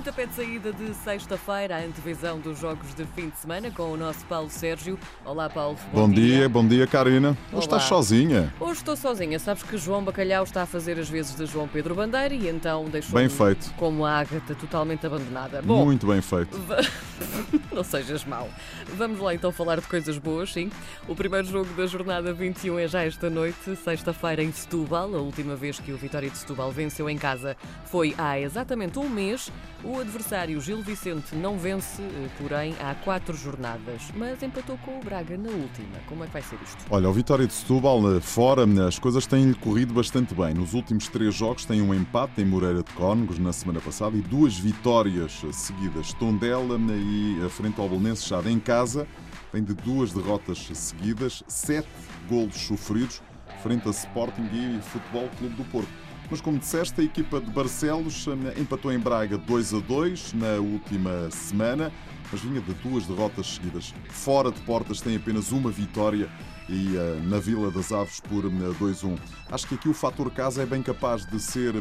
Pontapé de saída de sexta-feira, a antevisão dos jogos de fim de semana com o nosso Paulo Sérgio. Olá, Paulo. Bom, dia. bom dia, Karina. Hoje Olá. estás sozinha. Hoje estou sozinha. Sabes que João Bacalhau está a fazer as vezes de João Pedro Bandeira e então deixou Bem feito. como a Ágata totalmente abandonada. Bom, Muito bem feito. Não sejas mau. Vamos lá então falar de coisas boas, sim. O primeiro jogo da jornada 21 é já esta noite, sexta-feira em Setúbal. A última vez que o Vitória de Setúbal venceu em casa foi há exatamente um mês. O adversário Gil Vicente não vence, eh, porém, há quatro jornadas, mas empatou com o Braga na última. Como é que vai ser isto? Olha, o Vitória de Setúbal, eh, fora, eh, as coisas têm-lhe corrido bastante bem. Nos últimos três jogos tem um empate em Moreira de Cónegos na semana passada e duas vitórias seguidas. Tondela e a frente ao Bolonense já em casa, vem de duas derrotas seguidas, sete golos sofridos frente a Sporting e Futebol Clube do Porto. Mas como disseste, a equipa de Barcelos eh, empatou em Braga 2 a 2 na última semana, mas vinha de duas derrotas seguidas. Fora de portas tem apenas uma vitória e eh, na Vila das Aves por eh, 2-1. Acho que aqui o fator casa é bem capaz de ser eh,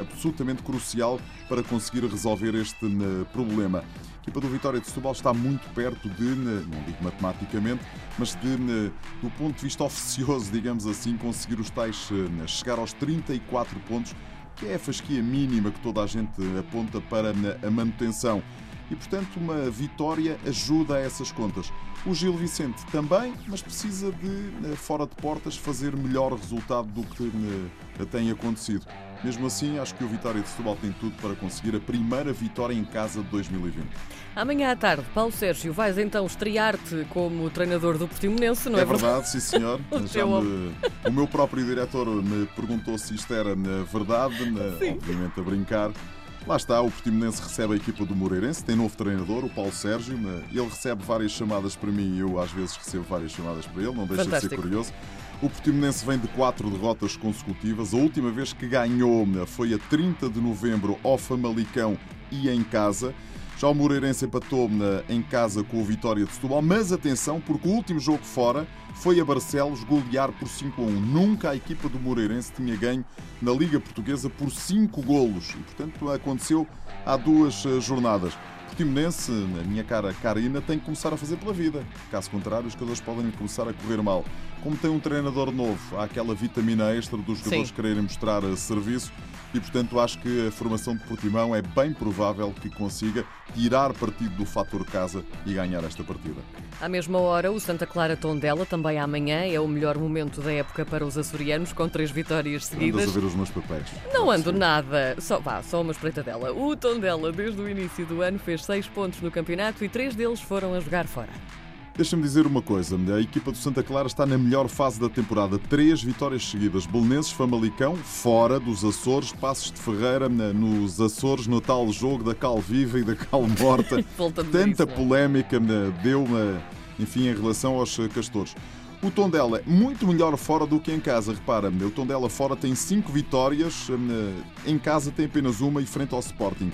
absolutamente crucial para conseguir resolver este problema. A equipa do Vitória de Setúbal está muito perto de, eh, não digo matematicamente, mas de, eh, do ponto de vista oficioso, digamos assim, conseguir os tais, eh, chegar aos 34 pontos, que é a fasquia mínima que toda a gente aponta para a manutenção e, portanto, uma vitória ajuda a essas contas. O Gil Vicente também, mas precisa de, eh, fora de portas, fazer melhor resultado do que eh, tem acontecido. Mesmo assim, acho que o Vitória de Setúbal tem tudo para conseguir a primeira vitória em casa de 2020. Amanhã à tarde, Paulo Sérgio, vais então estrear-te como treinador do Portimonense, não é, É verdade, sim senhor. Me- o meu próprio diretor me perguntou se isto era na verdade, na- Sim. obviamente a brincar. Lá está, o Portimonense recebe a equipa do Moreirense, tem novo treinador, o Paulo Sérgio. Ele recebe várias chamadas para mim e eu às vezes recebo várias chamadas para ele, não deixa de Fantástico. ser curioso. O Portimonense vem de quatro derrotas consecutivas. A última vez que ganhou né, foi a 30 de novembro ao Famalicão e em casa. Já o Moreirense empatou em casa com o Vitória de Setúbal, mas atenção, porque o último jogo fora foi a Barcelos golear por 5 a 1. Nunca a equipa do Moreirense tinha ganho na Liga Portuguesa por 5 golos. E, portanto, aconteceu há duas eh, jornadas. Portimonense, na minha cara Karina, tem que começar a fazer pela vida. Caso contrário, as coisas podem começar a correr mal. Como tem um treinador novo, há aquela vitamina extra dos jogadores Sim. quererem mostrar serviço e, portanto, acho que a formação de Portimão é bem provável que consiga tirar partido do fator casa e ganhar esta partida. À mesma hora, o Santa Clara Tondela, também amanhã, é o melhor momento da época para os açorianos, com três vitórias Andas seguidas. a ver os meus papéis. Não ando nada, só, vá, só uma espreitadela. O Tondela, desde o início do ano, fez seis pontos no campeonato e três deles foram a jogar fora. Deixa-me dizer uma coisa: a equipa do Santa Clara está na melhor fase da temporada. Três vitórias seguidas. Belenenses, Famalicão, fora dos Açores, Passos de Ferreira, nos Açores, no tal jogo da cal viva e da cal morta. Tanta isso, não é? polémica né, deu, né, enfim, em relação aos eh, castores. O Tondela é muito melhor fora do que em casa, repara. O Tondela fora tem cinco vitórias, né, em casa tem apenas uma e frente ao Sporting.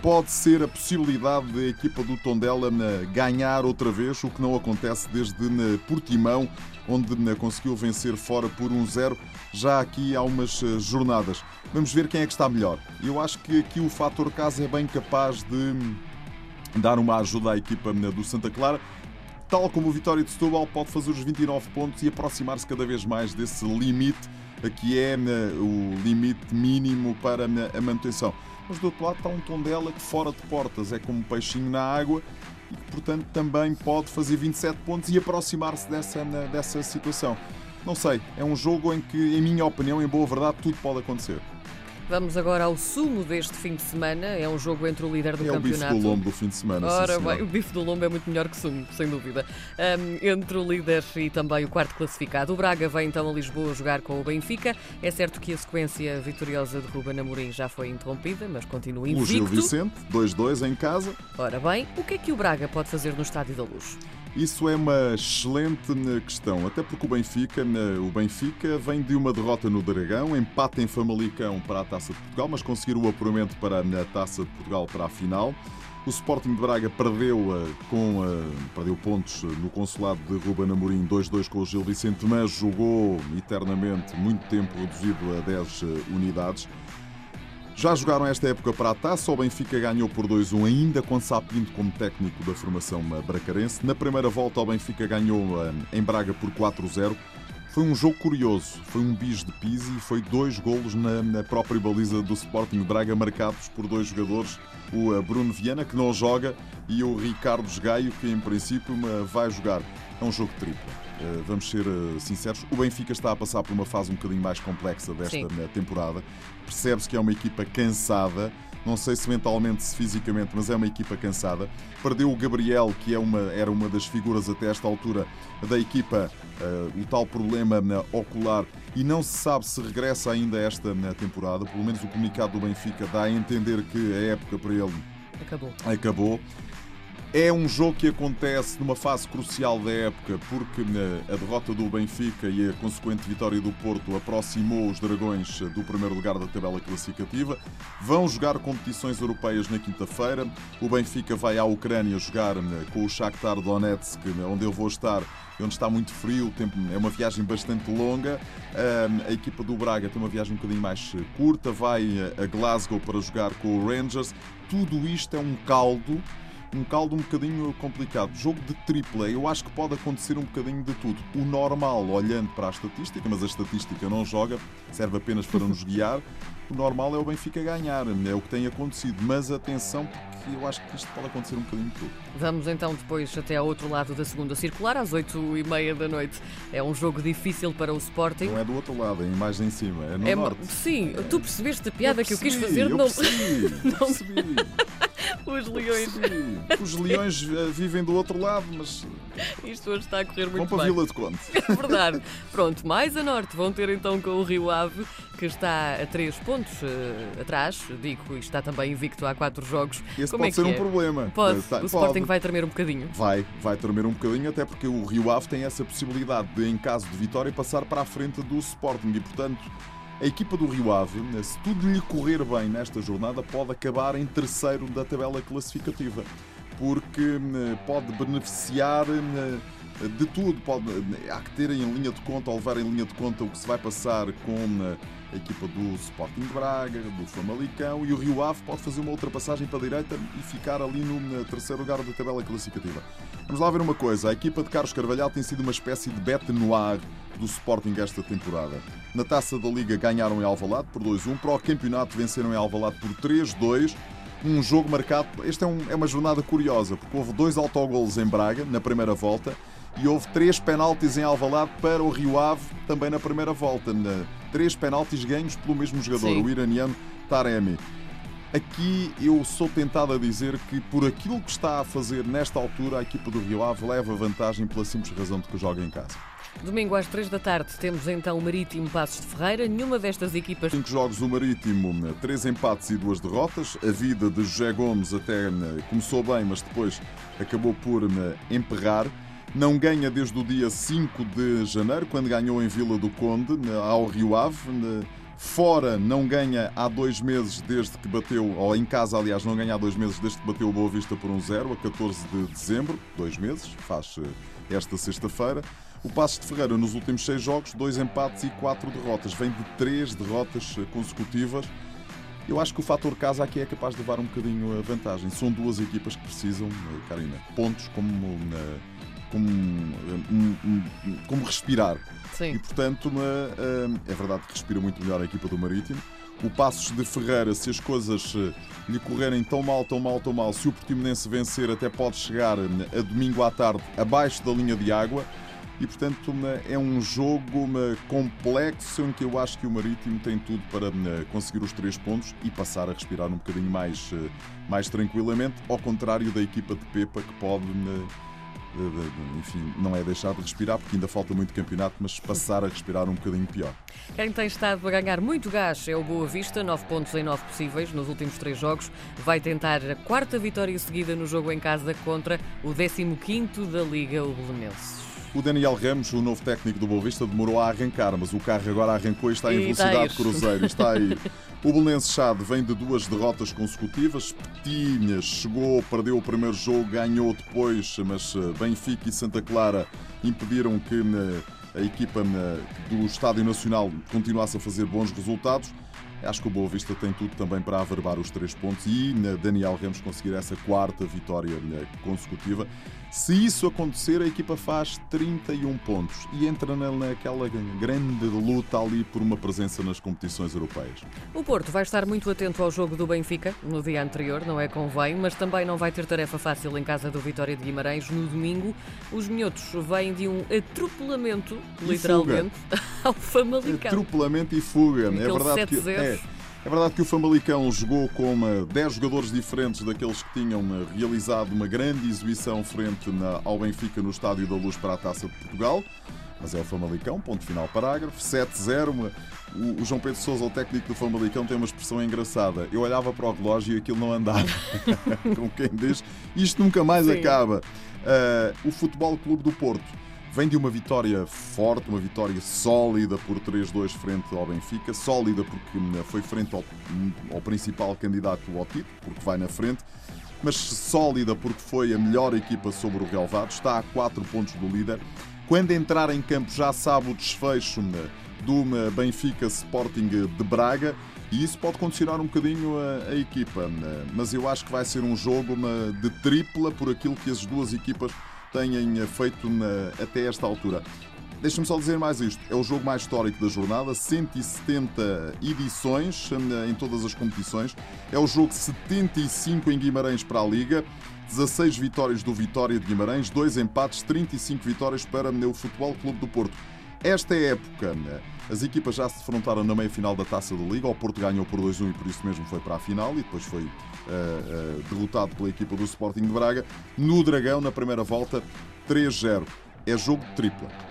Pode ser a possibilidade da equipa do Tondela né, ganhar outra vez, o que não acontece desde né, Portimão, onde né, conseguiu vencer fora por 1-0 já aqui há umas eh, jornadas. Vamos ver quem é que está melhor. Eu acho que aqui o fator casa é bem capaz de dar uma ajuda à equipa do Santa Clara. Tal como o Vitória de Setúbal pode fazer os 29 pontos e aproximar-se cada vez mais desse limite, que é o limite mínimo para a manutenção. Mas do outro lado está um Tondela que fora de portas é como um peixinho na água e que, portanto, também pode fazer 27 pontos e aproximar-se dessa, dessa situação. Não sei, é um jogo em que, em minha opinião, em boa verdade, tudo pode acontecer. Vamos agora ao sumo deste fim de semana. É um jogo entre o líder do é o bife campeonato. do lombo do fim de semana. sim, Ora bem, o bife do lombo é muito melhor que sumo, sem dúvida. Ahm, entre o líder e também o quarto classificado, o Braga vem então a Lisboa jogar com o Benfica. É certo que a sequência vitoriosa de Ruben Amorim já foi interrompida, mas continua O Gil invicto. Vicente, 2-2 em casa. Ora bem, o que é que o Braga pode fazer no Estádio da Luz? Isso é uma excelente né, questão, até porque o Benfica, né, o Benfica vem de uma derrota no Dragão, empate em Famalicão para a Taça de Portugal, mas conseguir o apuramento para a Taça de Portugal para a final. O Sporting de Braga perdeu, com, perdeu pontos no consulado de Ruben Amorim 2-2 com o Gil Vicente, mas jogou eternamente muito tempo reduzido a 10 unidades. Já jogaram esta época para a taça, o Benfica ganhou por 2-1, ainda com Sapinto como técnico da formação bracarense. Na primeira volta, o Benfica ganhou em Braga por 4-0. Foi um jogo curioso, foi um bis de Pisi e foi dois golos na, na, própria baliza do Sporting Braga, marcados por dois jogadores, o eh, Bruno Viana, que não joga, e o Ricardo Gaio, que em princípio vai jogar. É um jogo triplo. Eh, vamos ser eh, sinceros, o Benfica está a passar por uma fase um bocadinho mais complexa desta Sim. temporada. Percebe-se que é uma equipa cansada, não sei se mentalmente, se fisicamente, mas é uma equipa cansada. Perdeu o Gabriel, que é uma, era uma das figuras até esta altura da equipa, uh, o tal problema na ocular, e não se sabe se regressa ainda esta na temporada. Pelo menos o comunicado do Benfica dá a entender que a época para ele acabou. acabou. É um jogo que acontece numa fase crucial da época, porque a derrota do Benfica e a consequente vitória do Porto aproximou os Dragões do primeiro lugar da tabela classificativa. Vão jogar competições europeias na quinta-feira. O Benfica vai à Ucrânia jogar com o Shakhtar Donetsk, onde eu vou estar onde está muito frio, é uma viagem bastante longa. A equipa do Braga tem uma viagem um bocadinho mais curta, vai a Glasgow para jogar com o Rangers. Tudo isto é um caldo um caldo um bocadinho complicado. Jogo de tripla, eu acho que pode acontecer um bocadinho de tudo. O normal, olhando para a estatística, mas a estatística não joga, serve apenas para nos guiar. O normal é o Benfica ganhar, é o que tem acontecido. Mas atenção, porque eu acho que isto pode acontecer um bocadinho de tudo. Vamos então depois até ao outro lado da segunda circular, às 8h30 da noite. É um jogo difícil para o Sporting. Não é do outro lado, é mais em cima, é no é, norte. Sim, tu percebeste a piada eu que eu quis fazer? Eu não percebi, não percebi. Os leões. Os leões eh, vivem do outro lado, mas. Isto hoje está a correr muito Vão para bem. Vila de Conte. É verdade. Pronto, mais a norte vão ter então com o Rio Ave, que está a 3 pontos uh, atrás. Digo, está também invicto há 4 jogos. Esse Como pode é ser um é? problema. Pode. Está, o Sporting vai tremer um bocadinho. Vai, vai tremer um bocadinho, até porque o Rio Ave tem essa possibilidade de, em caso de vitória, passar para a frente do Sporting e, portanto. A equipa do Rio Ave, se tudo lhe correr bem nesta jornada, pode acabar em terceiro da tabela classificativa, porque hum, pode beneficiar hum, de tudo. Pode, há que ter em linha de conta, ou levar em linha de conta o que se vai passar com hum, a equipa do Sporting Braga, do Famalicão e o Rio Ave pode fazer uma ultrapassagem para a direita e ficar ali no terceiro lugar da tabela classificativa. Vamos lá ver uma coisa: a equipa de Carlos Carvalhal tem sido uma espécie de bete noir do Sporting esta temporada. Na taça da Liga ganharam em Alvalade por 2-1, para o campeonato venceram em Alvalade por 3-2 um jogo marcado. Esta é, um, é, uma jornada curiosa, porque houve dois autogolos em Braga na primeira volta e houve três penaltis em Alvalade para o Rio Ave também na primeira volta. Na, três penaltis ganhos pelo mesmo jogador, Sim. o iraniano Taremi. Aqui eu sou tentado a dizer que, por aquilo que está a fazer nesta altura, a equipa do Rio Ave leva vantagem pela simples razão de que joga em casa. Domingo às 3 da tarde temos então o Marítimo Passos de Ferreira. Nenhuma destas equipas. Cinco jogos do Marítimo, três empates e duas derrotas. A vida de José Gomes até né, começou bem, mas depois acabou por né, emperrar. Não ganha desde o dia 5 de janeiro, quando ganhou em Vila do Conde, ao Rio Ave. Fora não ganha há dois meses desde que bateu, ou em casa, aliás, não ganha há dois meses desde que bateu o Boa Vista por um zero, a 14 de dezembro, dois meses, faz eh, esta sexta-feira. O Passos de Ferreira, nos últimos seis jogos, dois empates e quatro derrotas. Vem de três derrotas eh, consecutivas. Eu acho que o fator casa aqui é capaz de levar um bocadinho a vantagem. São duas equipas que precisam, eh, Karina, pontos como, eh, como, como respirar. Sim. E portanto, uma, é verdade que respira muito melhor a equipa do Marítimo. O Passos de Ferreira, se as coisas lhe correrem tão mal, tão mal, tão mal, se o Portimonense vencer, até pode chegar a domingo à tarde abaixo da linha de água e portanto é um jogo complexo em que eu acho que o Marítimo tem tudo para conseguir os três pontos e passar a respirar um bocadinho mais, mais tranquilamente, ao contrário da equipa de Pepa que pode enfim, não é deixar de respirar porque ainda falta muito campeonato, mas passar a respirar um bocadinho pior. Quem tem estado a ganhar muito gás é o Boa Vista, 9 pontos em 9 possíveis nos últimos 3 jogos. Vai tentar a quarta vitória seguida no jogo em casa contra o 15 da Liga, o Belenenses. O Daniel Ramos, o novo técnico do Boa Vista, demorou a arrancar, mas o carro agora arrancou e está em E velocidade ir. cruzeiro. Está a ir. O Belenenses Chade vem de duas derrotas consecutivas. Petinhas chegou, perdeu o primeiro jogo, ganhou depois, mas eh, Benfica e Santa Clara impediram que eh, a equipa eh, do Estádio Nacional continuasse a fazer bons resultados. Acho que o Boa Vista tem tudo também para averbar os três pontos e Daniel Ramos conseguir essa quarta vitória eh, consecutiva. Se isso acontecer, a equipa faz 31 pontos e entra na- naquela grande luta ali por uma presença nas competições europeias. O Porto vai estar muito atento ao jogo do Benfica no dia anterior, não é convém, mas também não vai ter tarefa fácil em casa do Vitória de Guimarães no domingo. Os minhotos vêm de um atropelamento, E literalmente, ao Famalicão. Atropelamento e fuga. É Aquele verdade, que, 7-0. é, é verdade que o Famalicão jogou com uma, 10 jogadores diferentes daqueles que tinham eh, realizado uma grande exibição frente ao Benfica no Estádio da Luz para a Taça de Portugal. Mas é o Famalicão, ponto final, parágrafo. 7-0. uma- O, João Pedro Sousa, o técnico do Famalicão, tem uma expressão engraçada. Eu olhava para o relógio e aquilo não andava. Com quem diz, isto nunca mais Sim. acaba. Ah, o Futebol Clube do Porto vem de uma vitória forte, uma vitória sólida por 3-2 frente ao Benfica. Sólida porque hum, foi frente ao, hum, ao principal candidato ao título, porque vai na frente. Mas sólida porque foi a melhor equipa sobre o relevado. Está a 4 pontos do líder. Quando entrar em campo já sabe o desfecho hum, do Benfica Sporting de Braga. E isso pode condicionar um bocadinho a, a equipa. Mas eu acho que vai ser um jogo de tripla por aquilo que as duas equipas têm eh, feito na- até esta altura. Deixa-me só dizer mais isto. É o jogo mais histórico da jornada, 170 edições eh, em todas as competições. É o jogo 75 em Guimarães para a Liga, 16 vitórias do Vitória de Guimarães, 2 empates, 35 vitórias para o Futebol Clube do Porto. Esta época, eh, as equipas já se defrontaram na meia-final da Taça da Liga. O Porto ganhou por 2-1 e por isso mesmo foi para a final e depois foi eh, eh, derrotado pela equipa do Sporting de Braga. No Dragão, na primeira volta, 3-0. É jogo de tripla.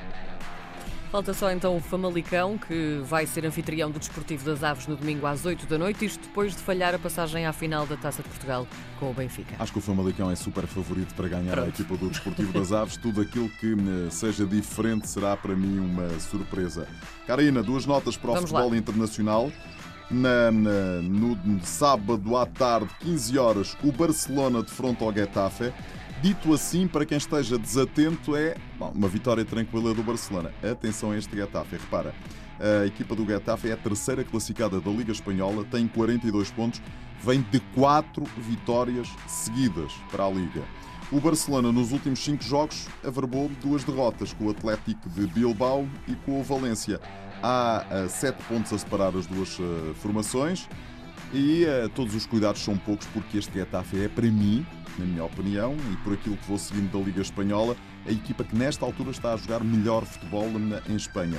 Falta só então o Famalicão, que vai ser anfitrião do Desportivo das Aves no domingo às 8 da noite, isto depois de falhar a passagem à final da Taça de Portugal com o Benfica. Acho que o Famalicão é super favorito para ganhar a Pronto. equipa do Desportivo das Aves. Tudo aquilo que eh, seja diferente será para mim uma surpresa. Karina, duas notas para o Vamos futebol lá. internacional. Na- na- no sábado à tarde, 15 horas, o Barcelona de fronte ao Getafe. Dito assim, para quem esteja desatento, é bom, uma vitória tranquila do Barcelona. Atenção a este Getafe, repara. A equipa do Getafe é a terceira classificada da Liga Espanhola, tem 42 pontos, vem de 4 vitórias seguidas para a Liga. O Barcelona, nos últimos 5 jogos, averbou duas derrotas com o Atlético de Bilbao e com o Valência. Há 7 pontos a separar as duas eh, formações e eh, todos os cuidados são poucos porque este Getafe é, para mim, na minha opinião, e por aquilo que vou seguindo da Liga Espanhola, a equipa que nesta altura está a jogar melhor futebol em Espanha.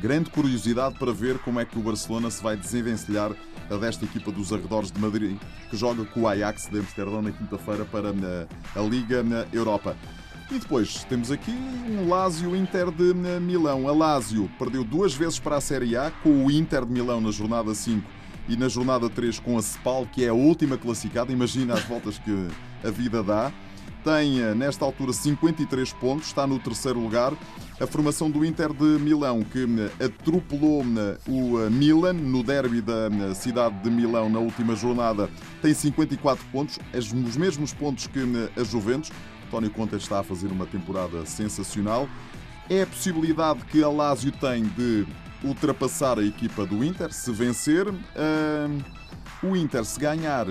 Grande curiosidade para ver como é que o Barcelona se vai desenvencilhar a desta equipa dos arredores de Madrid, que joga com o Ajax de Amsterdão na quinta-feira para na- a Liga na Europa. E depois temos aqui um Lazio Inter de eh, Milão. A Lazio perdeu duas vezes para a Série A com o Inter de Milão na jornada 5 e na jornada 3 com a Spal, que é a última classificada. Imagina as voltas que a vida dá. Tem eh, nesta altura 53 pontos, está no terceiro lugar. A formação do Inter de Milão, que eh, atropelou eh, o Milan no derby da cidade de Milão na última jornada, tem 54 pontos, os mesmos pontos que a Juventus. António Conte está a fazer uma temporada sensacional. É a possibilidade que a Lazio tem de ultrapassar a equipa do Inter, se vencer. Ahm, o Inter, se ganhar,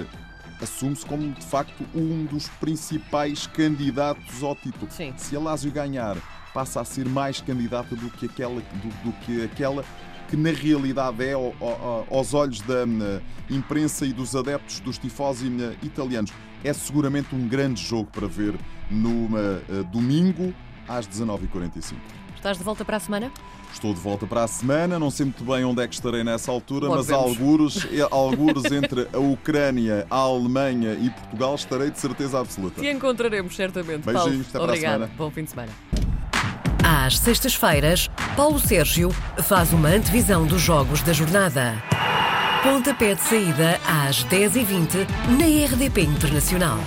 assume-se como de facto um dos principais candidatos ao título. Sim. Se a Lazio ganhar, passa a ser mais candidata do que aquela, do, do que, aquela que na realidade é ao- ao- aos olhos da hum, imprensa e dos adeptos dos tifosi hum, italianos. É seguramente um grande jogo para ver no hum, domingo às 19h45. Estás de volta para a semana? Estou de volta para a semana, não sei muito bem onde é que estarei nessa altura, Logo mas algures, algures entre a Ucrânia, a Alemanha e Portugal estarei de certeza absoluta. Te encontraremos certamente. Beijinhos, Paulo, até para a obrigada. semana. Bom fim de semana. Às sextas-feiras, Paulo Sérgio faz uma antevisão dos jogos da jornada. Pontapé de saída às 10h20 na RDP Internacional.